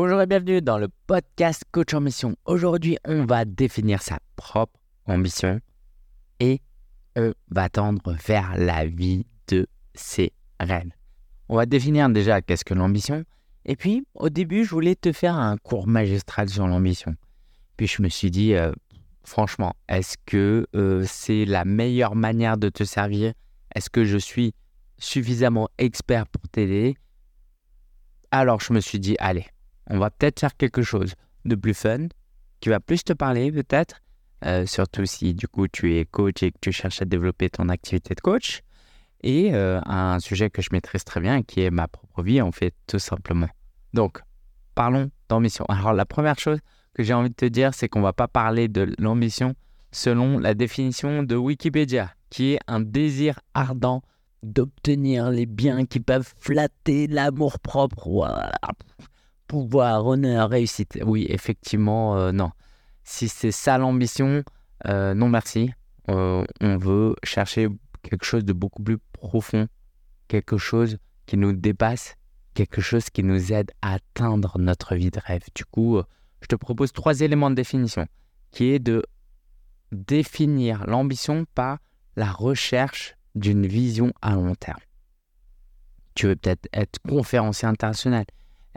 Bonjour et bienvenue dans le podcast Coach en Mission. Aujourd'hui, on va définir sa propre ambition et on va tendre vers la vie de ses rêves. On va définir déjà qu'est-ce que l'ambition. Et puis, au début, je voulais te faire un cours magistral sur l'ambition. Puis je me suis dit, euh, franchement, est-ce que euh, c'est la meilleure manière de te servir? Est-ce que je suis suffisamment expert pour t'aider? Alors je me suis dit, allez, on va peut-être faire quelque chose de plus fun, qui va plus te parler peut-être, euh, surtout si du coup tu es coach et que tu cherches à développer ton activité de coach, et euh, un sujet que je maîtrise très bien, qui est ma propre vie en fait, tout simplement. Donc, parlons d'ambition. Alors la première chose que j'ai envie de te dire, c'est qu'on va pas parler de l'ambition selon la définition de Wikipédia, qui est un désir ardent d'obtenir les biens qui peuvent flatter l'amour propre. Voilà. Pouvoir, honneur, réussite. Oui, effectivement, euh, non. Si c'est ça l'ambition, euh, non merci. Euh, on veut chercher quelque chose de beaucoup plus profond, quelque chose qui nous dépasse, quelque chose qui nous aide à atteindre notre vie de rêve. Du coup, je te propose trois éléments de définition, qui est de définir l'ambition par la recherche d'une vision à long terme. Tu veux peut-être être conférencier international,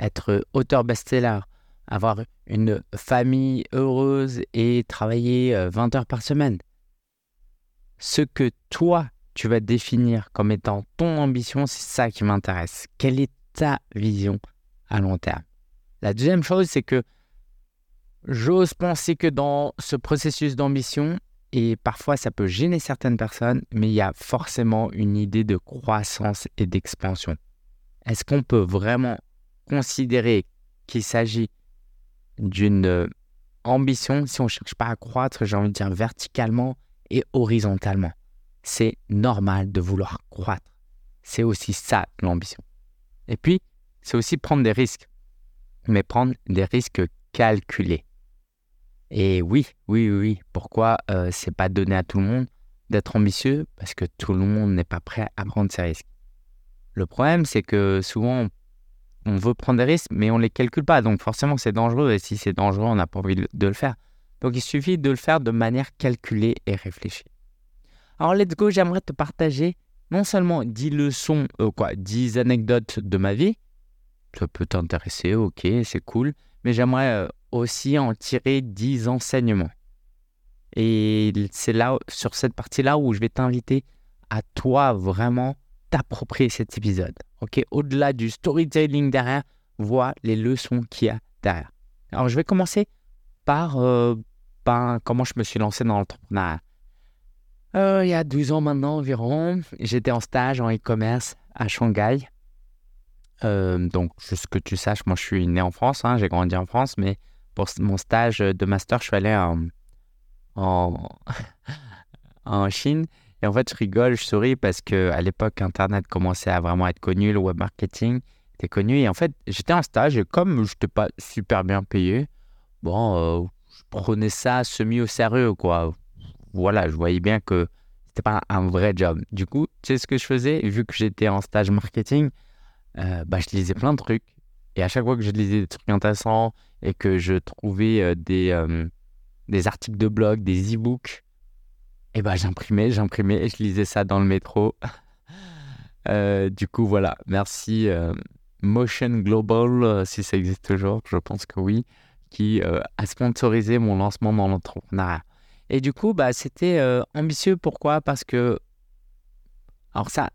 être auteur best-seller, avoir une famille heureuse et travailler 20 euh, heures par semaine. Ce que toi, tu vas définir comme étant ton ambition, c'est ça qui m'intéresse. Quelle est ta vision à long terme? La deuxième chose, c'est que j'ose penser que dans ce processus d'ambition, et parfois, ça peut gêner certaines personnes, mais il y a forcément une idée de croissance et d'expansion. Est-ce qu'on peut vraiment considérer qu'il s'agit d'une euh, ambition si on ne cherche pas à croître, j'ai envie de dire verticalement et horizontalement C'est normal de vouloir croître. C'est aussi ça l'ambition. Et puis, c'est aussi prendre des risques, mais prendre des risques calculés. Et oui, oui, oui. Pourquoi euh, c'est pas donné à tout le monde d'être ambitieux? Parce que tout le monde n'est pas prêt à prendre ces risques. Le problème, c'est que souvent, on veut prendre des risques, mais on ne les calcule pas. Donc forcément, c'est dangereux. Et si c'est dangereux, on n'a pas envie de le faire. Donc il suffit de le faire de manière calculée et réfléchie. Alors, let's go, j'aimerais te partager non seulement 10 leçons, euh, quoi, 10 anecdotes de ma vie. Ça peut t'intéresser, ok, c'est cool. Mais j'aimerais euh, aussi en tirer 10 enseignements. Et c'est là, sur cette partie-là, où je vais t'inviter à toi vraiment t'approprier cet épisode. Ok, au-delà du storytelling derrière, vois les leçons qu'il y a derrière. Alors, je vais commencer par, euh, comment je me suis lancé dans l'entrepreneuriat. Euh, il y a 12 ans maintenant environ, j'étais en stage en e-commerce à Shanghai. Euh, donc, juste que tu saches, moi je suis né en France, hein, j'ai grandi en France, mais pour mon stage de master, je suis allé en, en, Chine. Et en fait, je rigole, je souris parce que à l'époque, Internet commençait à vraiment être connu, le web marketing était connu. Et en fait, j'étais en stage et comme je n'étais pas super bien payé, bon, euh, je prenais ça semi au sérieux, quoi. Voilà, je voyais bien que c'était pas un vrai job. Du coup, tu sais ce que je faisais? Vu que j'étais en stage marketing, euh, bah, je lisais plein de trucs. Et à chaque fois que je lisais des trucs intéressants et que je trouvais euh, des, des articles de blog, des e-books, et eh ben j'imprimais, j'imprimais et je lisais ça dans le métro. du coup, voilà. Merci Motion Global, si ça existe toujours, je pense que oui, qui a sponsorisé mon lancement dans l'entrepreneuriat. Et du coup, bah, c'était ambitieux. Pourquoi? Parce que. Alors, ça,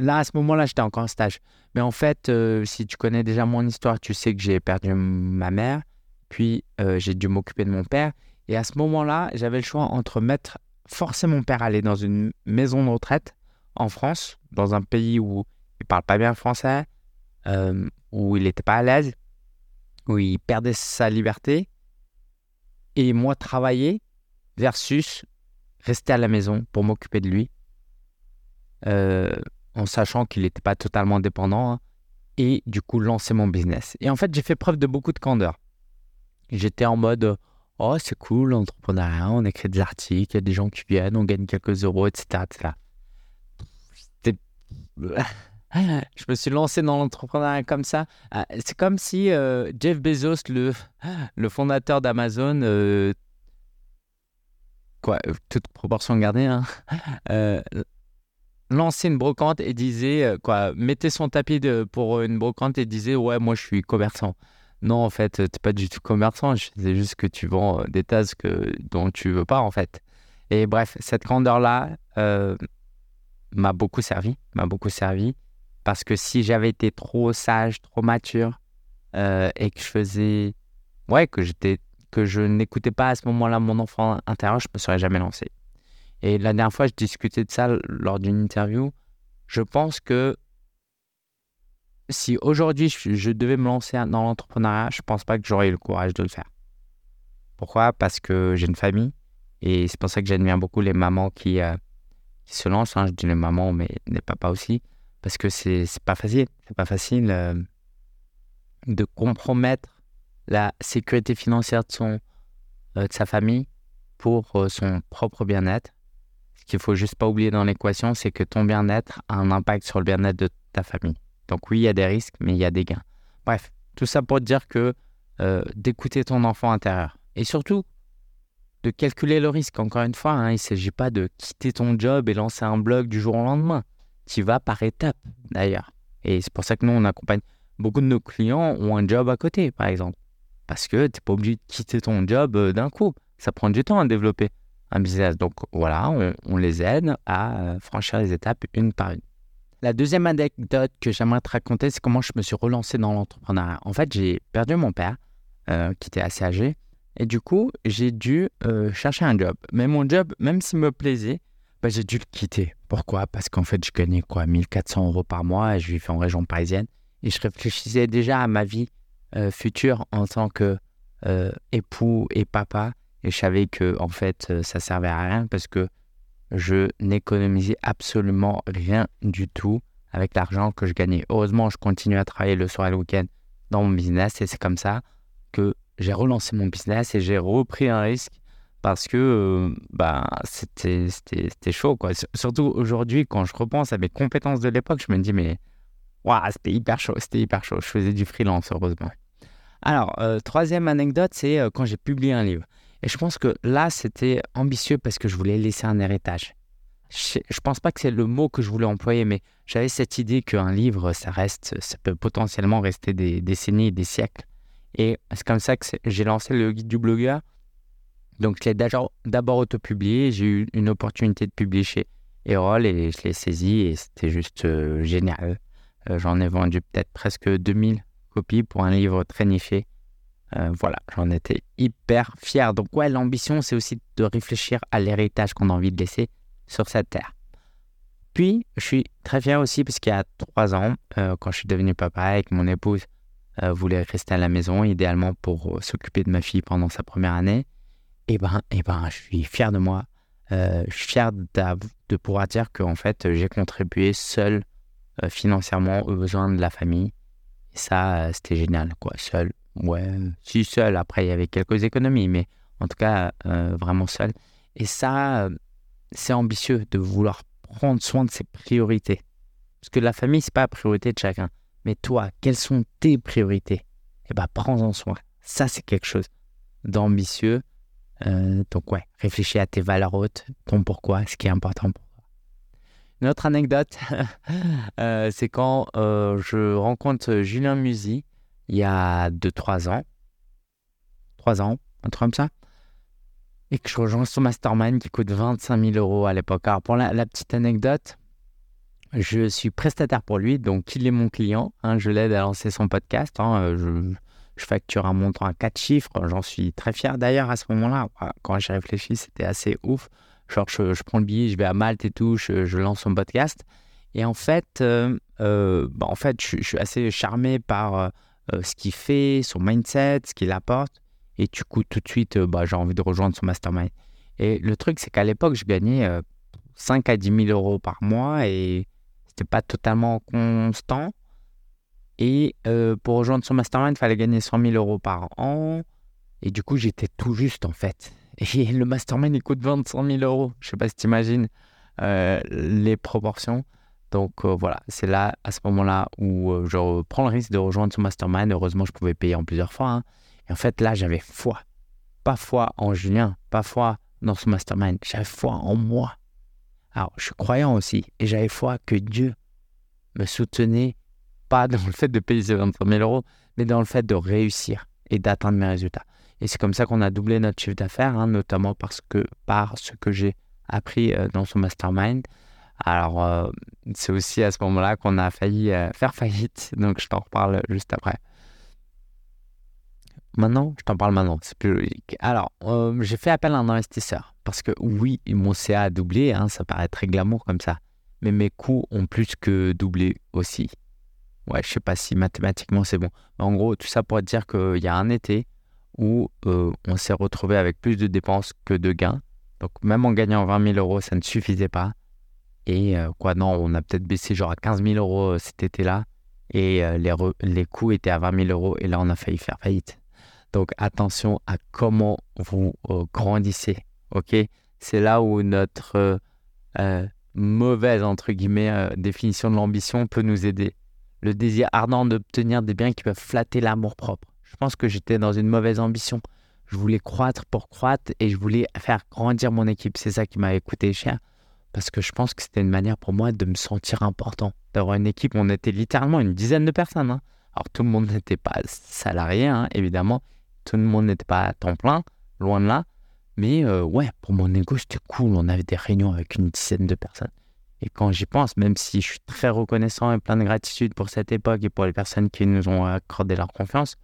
Là, à ce moment-là, j'étais encore en stage. Mais en fait, euh, si tu connais déjà mon histoire, tu sais que j'ai perdu ma mère, puis euh, j'ai dû m'occuper de mon père. Et à ce moment-là, j'avais le choix entre mettre, forcer mon père à aller dans une maison de retraite en France, dans un pays où il parle pas bien français, euh, où il n'était pas à l'aise, où il perdait sa liberté, et moi travailler versus rester à la maison pour m'occuper de lui en sachant qu'il n'était pas totalement dépendant hein, et du coup lancer mon business. Et en fait, j'ai fait preuve de beaucoup de candeur. J'étais en mode oh c'est cool l'entrepreneuriat, on écrit des articles, il y a des gens qui viennent, on gagne quelques euros, etc. je me suis lancé dans l'entrepreneuriat comme ça. Ah, c'est comme si Jeff Bezos, le, le fondateur d'Amazon, quoi, toute proportion gardée, hein, lançait une brocante et disait, quoi, mettait son tapis pour une brocante et disait, ouais, moi je suis commerçant. Non, en fait, tu n'es pas du tout commerçant, c'est juste que tu vends des tasses que, dont tu veux pas, en fait. Et bref, cette grandeur-là m'a beaucoup servi, m'a beaucoup servi. Parce que si j'avais été trop sage, trop mature, euh, et que je faisais. Ouais, que j'étais que je n'écoutais pas à ce moment-là mon enfant intérieur, je ne me serais jamais lancé. Et la dernière fois, je discutais de ça lors d'une interview. Je pense que si aujourd'hui je, devais me lancer dans l'entrepreneuriat, je ne pense pas que j'aurais eu le courage de le faire. Pourquoi? Parce que j'ai une famille et c'est pour ça que j'admire beaucoup les mamans qui, euh, se lancent. Hein. Je dis les mamans, mais les papas aussi parce que c'est pas facile. C'est pas facile euh, de compromettre la sécurité financière de, euh, sa famille pour son propre bien-être. Ce qu'il faut juste pas oublier dans l'équation, c'est que ton bien-être a un impact sur le bien-être de ta famille. Donc oui, il y a des risques, mais il y a des gains. Bref, tout ça pour dire que d'écouter ton enfant intérieur. Et surtout, de calculer le risque. Encore une fois, hein, il ne s'agit pas de quitter ton job et lancer un blog du jour au lendemain tu vas par étapes d'ailleurs. Et c'est pour ça que nous, on accompagne beaucoup de nos clients ont un job à côté, par exemple. Parce que tu n'es pas obligé de quitter ton job euh, d'un coup. Ça prend du temps à développer un business. Donc voilà, on, les aide à euh, franchir les étapes une par une. La deuxième anecdote que j'aimerais te raconter, c'est comment je me suis relancé dans l'entrepreneuriat. En fait, j'ai perdu mon père, euh, qui était assez âgé. Et du coup, j'ai dû chercher un job. Mais mon job, même s'il me plaisait, bah, j'ai dû le quitter. Pourquoi? Parce qu'en fait, je gagnais quoi 1400 euros par mois et je vivais en région parisienne. Et je réfléchissais déjà à ma vie euh, future en tant que euh, époux et papa. Et je savais que en fait, euh, ça servait à rien parce que je n'économisais absolument rien du tout avec l'argent que je gagnais. Heureusement, je continue à travailler le soir et le week-end dans mon business et c'est comme ça que j'ai relancé mon business et j'ai repris un risque parce que euh, bah, c'était chaud. Quoi. Surtout aujourd'hui, quand je repense à mes compétences de l'époque, je me dis, mais c'était hyper chaud, c'était hyper chaud. Je faisais du freelance, heureusement. Alors, euh, troisième anecdote, c'est euh, quand j'ai publié un livre. Et je pense que là, c'était ambitieux parce que je voulais laisser un héritage. Je ne pense pas que c'est le mot que je voulais employer, mais j'avais cette idée qu'un livre, ça reste, ça peut potentiellement rester des décennies, des siècles. Et c'est comme ça que j'ai lancé le guide du blogueur donc, je l'ai d'abord auto-publié. J'ai eu une opportunité de publier chez Erol et je l'ai saisi et c'était juste euh, génial. Euh, j'en ai vendu peut-être presque 2000 copies pour un livre très niché. Euh, voilà, j'en étais hyper fier. Donc, ouais, l'ambition, c'est aussi de réfléchir à l'héritage qu'on a envie de laisser sur cette terre. Puis, je suis très fier aussi parce qu'il y a trois ans, quand je suis devenu papa et que mon épouse voulait rester à la maison, idéalement pour s'occuper de ma fille pendant sa première année, et eh ben, et eh ben, je suis fier de moi. Euh, je suis fier de pouvoir dire qu'en fait, j'ai contribué seul euh, financièrement aux besoins de la famille. Et ça, euh, c'était génial, quoi. Seul, ouais, si seul. Après, il y avait quelques économies, mais en tout cas, vraiment seul. Et ça, c'est ambitieux de vouloir prendre soin de ses priorités. Parce que la famille, c'est pas la priorité de chacun. Mais toi, quelles sont tes priorités? Eh ben, prends-en soin. Ça, c'est quelque chose d'ambitieux euh, donc ouais, réfléchis à tes valeurs hautes, ton pourquoi, ce qui est important pour toi. Une autre anecdote, euh, c'est quand euh, je rencontre Julien Musy il y a 2-3 ans. 3 ans, un truc comme ça. Et que je rejoins son mastermind qui coûte 25 000 euros à l'époque. Alors pour la, petite anecdote, je suis prestataire pour lui, donc il est mon client. Hein, je l'aide à lancer son podcast. Hein, je, je facture un montant à quatre chiffres. J'en suis très fier d'ailleurs à ce moment-là. Quand j'ai réfléchi, c'était assez ouf. Genre, je, prends le billet, je vais à Malte et tout, je, lance mon podcast. Et en fait, euh, euh, bah, en fait je, suis assez charmé par euh, ce qu'il fait, son mindset, ce qu'il apporte. Et du coup, tout de suite, bah, j'ai envie de rejoindre son mastermind. Et le truc, c'est qu'à l'époque, je gagnais 5 à 10 000 euros par mois et c'était pas totalement constant. Et euh, pour rejoindre son mastermind, il fallait gagner 100 000 euros par an. Et du coup, j'étais tout juste en fait. Et le mastermind, il coûte 25 000 euros. Je sais pas si tu imagines euh, les proportions. Donc euh, voilà, c'est là, à ce moment-là, où euh, je prends le risque de rejoindre ce mastermind. Heureusement, je pouvais payer en plusieurs fois. hein. Et en fait, là, j'avais foi. Pas foi en Julien, pas foi dans ce mastermind. J'avais foi en moi. Alors, je suis croyant aussi. Et j'avais foi que Dieu me soutenait, pas dans le fait de payer ces 23 000 euros, mais dans le fait de réussir et d'atteindre mes résultats. Et c'est comme ça qu'on a doublé notre chiffre d'affaires, hein, notamment parce que, par ce que j'ai appris euh, dans son mastermind. Alors, euh, c'est aussi à ce moment-là qu'on a failli euh, faire faillite. Donc, je t'en reparle juste après. Maintenant, je t'en parle maintenant. C'est plus logique. Alors, euh, j'ai fait appel à un investisseur. Parce que oui, mon CA a doublé. hein, ça paraît très glamour comme ça. Mais mes coûts ont plus que doublé aussi. Ouais, je sais pas si mathématiquement c'est bon. En gros, tout ça pour dire qu'il y a un été où on s'est retrouvé avec plus de dépenses que de gains. Donc, même en gagnant 20 000 euros, ça ne suffisait pas. Et euh, quoi, non, on a peut-être baissé genre à 15 000 euros euh, cet été-là. Et euh, les, les coûts étaient à 20 000 euros. Et là, on a failli faire faillite. Donc, attention à comment vous grandissez. OK? C'est là où notre mauvaise, entre guillemets, définition de l'ambition peut nous aider. Le désir ardent d'obtenir des biens qui peuvent flatter l'amour-propre. Je pense que j'étais dans une mauvaise ambition. Je voulais croître pour croître et je voulais faire grandir mon équipe. C'est ça qui m'avait coûté cher parce que je pense que c'était une manière pour moi de me sentir important, d'avoir une équipe. On était littéralement une dizaine de personnes. hein. Alors tout le monde n'était pas salarié, hein, évidemment. Tout le monde n'était pas à temps plein, loin de là. Mais euh, ouais, pour mon ego, c'était cool. On avait des réunions avec une dizaine de personnes. Et quand j'y pense, même si je suis très reconnaissant et plein de gratitude pour cette époque et pour les personnes qui nous ont accordé leur confiance,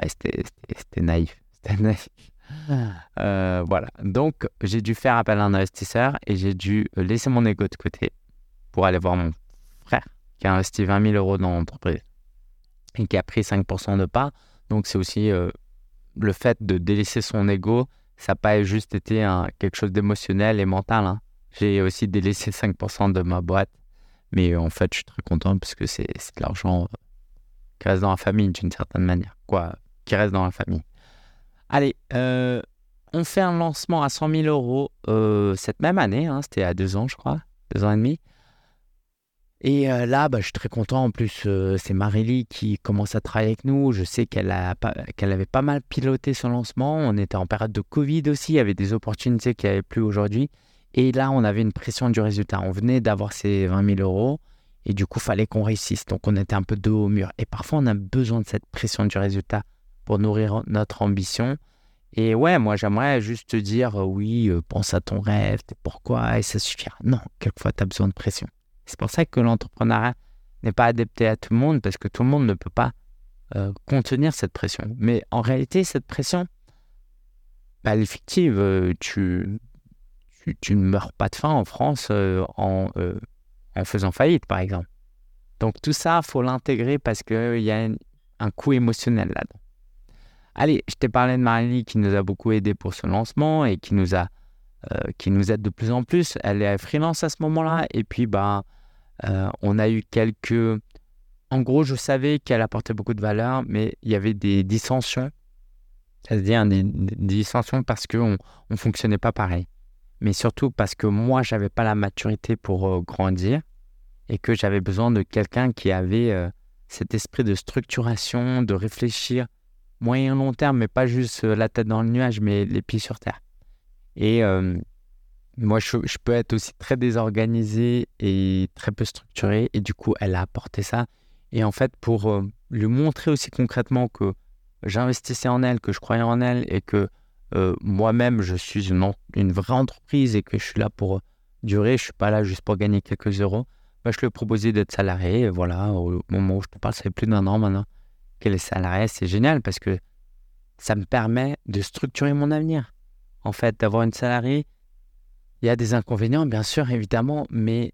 ouais, c'était naïf. C'était naïf. Euh, voilà. Donc, j'ai dû faire appel à un investisseur et j'ai dû laisser mon ego de côté pour aller voir mon frère qui a investi 20 000 euros dans l'entreprise et qui a pris 5% de part. Donc, c'est aussi euh, le fait de délaisser son ego. Ça n'a pas juste été quelque chose d'émotionnel et mental. hein. J'ai aussi délaissé 5% de ma boîte. Mais euh, en fait, je suis très content parce que c'est de l'argent euh, qui reste dans la famille d'une certaine manière. Quoi, qui reste dans la famille. Allez, euh, on fait un lancement à 100 000 euros euh, cette même année. hein, C'était à deux ans, je crois. Deux ans et demi. Et euh, là, bah, je suis très content. En plus, c'est Marélie qui commence à travailler avec nous. Je sais qu'elle avait pas mal piloté son lancement. On était en période de Covid aussi. Il y avait des opportunités qu'il n'y avait plus aujourd'hui. Et là, on avait une pression du résultat. On venait d'avoir ces 20 000 euros. Et du coup, fallait qu'on réussisse. Donc, on était un peu dos au mur. Et parfois, on a besoin de cette pression du résultat pour nourrir notre ambition. Et ouais, moi, j'aimerais juste te dire, euh, oui, euh, pense à ton rêve, pourquoi, et ça suffira. Non, quelquefois, tu as besoin de pression. C'est pour ça que l'entrepreneuriat n'est pas adapté à tout le monde, parce que tout le monde ne peut pas euh, contenir cette pression. Mais en réalité, cette pression, bah, elle est fictive. Tu, tu, ne meurs pas de faim en France en, en faisant faillite, par exemple. Donc tout ça, faut l'intégrer parce qu'il y a un, un coût émotionnel là-dedans. Allez, je t'ai parlé de Marie qui nous a beaucoup aidé pour ce lancement et qui nous a euh, qui nous aide de plus en plus. Elle est freelance à ce moment-là et puis ben euh, on a eu quelques en gros, je savais qu'elle apportait beaucoup de valeur, mais il y avait des dissensions. C'est-à-dire des, des dissensions parce qu'on ne fonctionnait pas pareil. Mais surtout parce que moi, j'avais pas la maturité pour euh, grandir et que j'avais besoin de quelqu'un qui avait cet esprit de structuration, de réfléchir moyen long terme, mais pas juste euh, la tête dans le nuage, mais les pieds sur terre. Et euh, moi, je, peux être aussi très désorganisé et très peu structuré. Et du coup, elle a apporté ça. Et en fait, pour euh, lui montrer aussi concrètement que j'investissais en elle, que je croyais en elle et que moi-même, je suis une, vraie entreprise et que je suis là pour durer, je suis pas là juste pour gagner quelques euros, bah, je lui ai proposé d'être salarié. Et voilà, au moment où je te parle, ça fait plus d'un an maintenant qu'elle est salariée. C'est génial parce que ça me permet de structurer mon avenir. En fait, d'avoir une salariée, il y a des inconvénients, bien sûr, évidemment, mais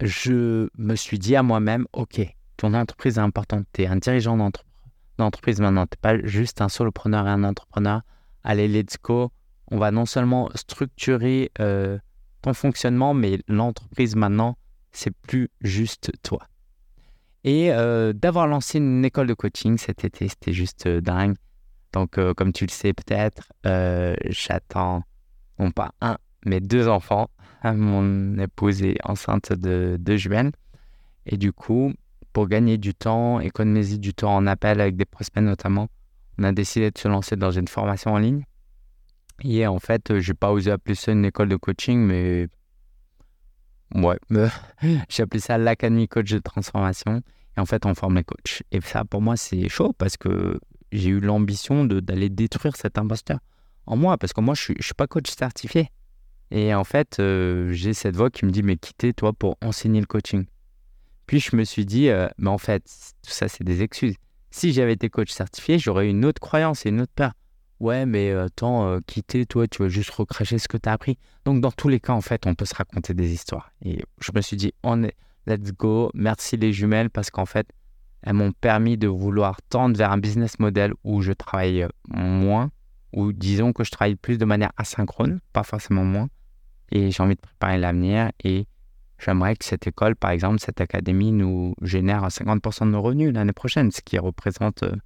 je me suis dit à moi-même, OK, ton entreprise est importante, tu es un dirigeant d'entre- d'entreprise maintenant, tu n'es pas juste un solopreneur et un entrepreneur. Allez, let's go. On va non seulement structurer euh, ton fonctionnement, mais l'entreprise maintenant, c'est plus juste toi. Et euh, d'avoir lancé une école de coaching cet été, c'était juste euh, dingue. Donc, euh, comme tu le sais peut-être, j'attends non pas un, mes deux enfants. Mon épouse est enceinte de deux jumelles. Et du coup, pour gagner du temps, économiser du temps en appel avec des prospects notamment, on a décidé de se lancer dans une formation en ligne. Et en fait, j'ai pas osé appeler ça une école de coaching, mais ouais, j'ai appelé ça l'académie coach de transformation. Et en fait, on forme les coachs. Et ça, pour moi, c'est chaud parce que j'ai eu l'ambition d'aller détruire cet imposteur en moi, parce que moi, je ne suis, pas coach certifié. Et en fait, euh, j'ai cette voix qui me dit, mais quittez toi pour enseigner le coaching. Puis je me suis dit, euh, mais en fait, tout ça, c'est des excuses. Si j'avais été coach certifié, j'aurais une autre croyance et une autre peur. Ouais, mais euh, attends, quitter, toi, tu vas juste recracher ce que tu as appris. Donc, dans tous les cas, en fait, on peut se raconter des histoires. Et je me suis dit, on est, let's go. Merci les jumelles parce qu'en fait, elles m'ont permis de vouloir tendre vers un business model où je travaille moins, ou disons que je travaille plus de manière asynchrone, pas forcément moins. Et j'ai envie de préparer l'avenir et j'aimerais que cette école, par exemple, cette académie, nous génère 50% de nos revenus l'année prochaine, ce qui représente, euh,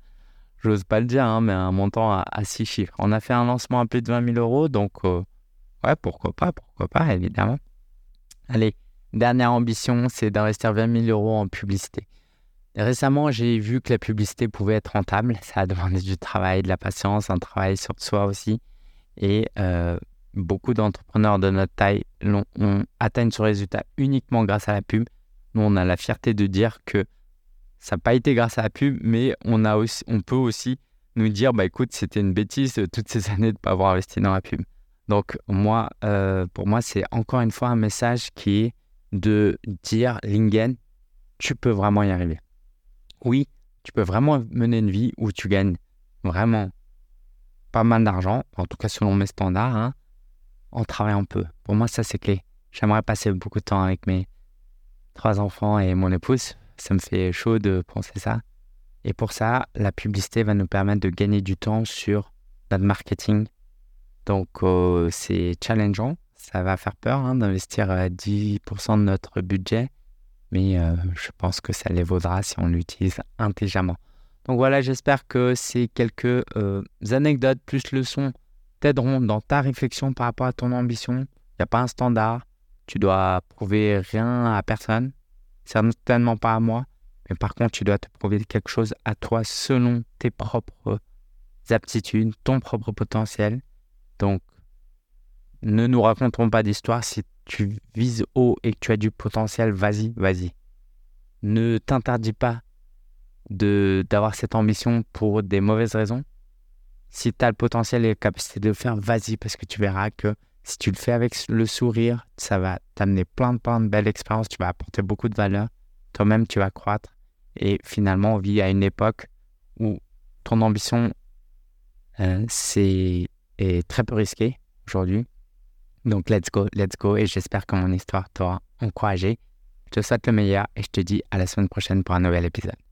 j'ose pas le dire, hein, mais un montant à, six chiffres. On a fait un lancement à plus de 20 000 euros, donc euh, ouais, pourquoi pas, pourquoi pas, évidemment. Allez, dernière ambition, c'est d'investir 20 000 euros en publicité. Récemment, j'ai vu que la publicité pouvait être rentable. Ça a demandé du travail, de la patience, un travail sur soi aussi. Et euh, beaucoup d'entrepreneurs de notre taille ont, atteint ce résultat uniquement grâce à la pub. Nous, on a la fierté de dire que ça n'a pas été grâce à la pub, mais on, a aussi, on peut aussi nous dire, bah écoute, c'était une bêtise toutes ces années de ne pas avoir investi dans la pub. Donc moi, euh, pour moi, c'est encore une fois un message qui est de dire, Lingen, tu peux vraiment y arriver oui, tu peux vraiment mener une vie où tu gagnes vraiment pas mal d'argent, en tout cas selon mes standards, hein, en travaillant peu. Pour moi, ça, c'est clé. J'aimerais passer beaucoup de temps avec mes trois enfants et mon épouse. Ça me fait chaud de penser ça. Et pour ça, la publicité va nous permettre de gagner du temps sur notre marketing. Donc, euh, c'est challengeant. Ça va faire peur hein, d'investir 10% euh, de notre budget mais euh, je pense que ça les vaudra si on l'utilise intelligemment. Donc voilà, j'espère que ces quelques anecdotes plus leçons t'aideront dans ta réflexion par rapport à ton ambition. Il n'y a pas un standard, tu dois prouver rien à personne, certainement pas à moi, mais par contre tu dois te prouver quelque chose à toi selon tes propres aptitudes, ton propre potentiel. Donc ne nous racontons pas d'histoire si tu vises haut et que tu as du potentiel, vas-y, vas-y. Ne t'interdis pas d'avoir cette ambition pour des mauvaises raisons. Si tu as le potentiel et la capacité de le faire, vas-y, parce que tu verras que si tu le fais avec le sourire, ça va t'amener plein de, plein de belles expériences, tu vas apporter beaucoup de valeur, toi-même tu vas croître. Et finalement, on vit à une époque où ton ambition, euh, c'est est très peu risqué aujourd'hui. Donc, let's go, let's go. Et j'espère que mon histoire t'aura encouragé. Je te souhaite le meilleur et je te dis à la semaine prochaine pour un nouvel épisode.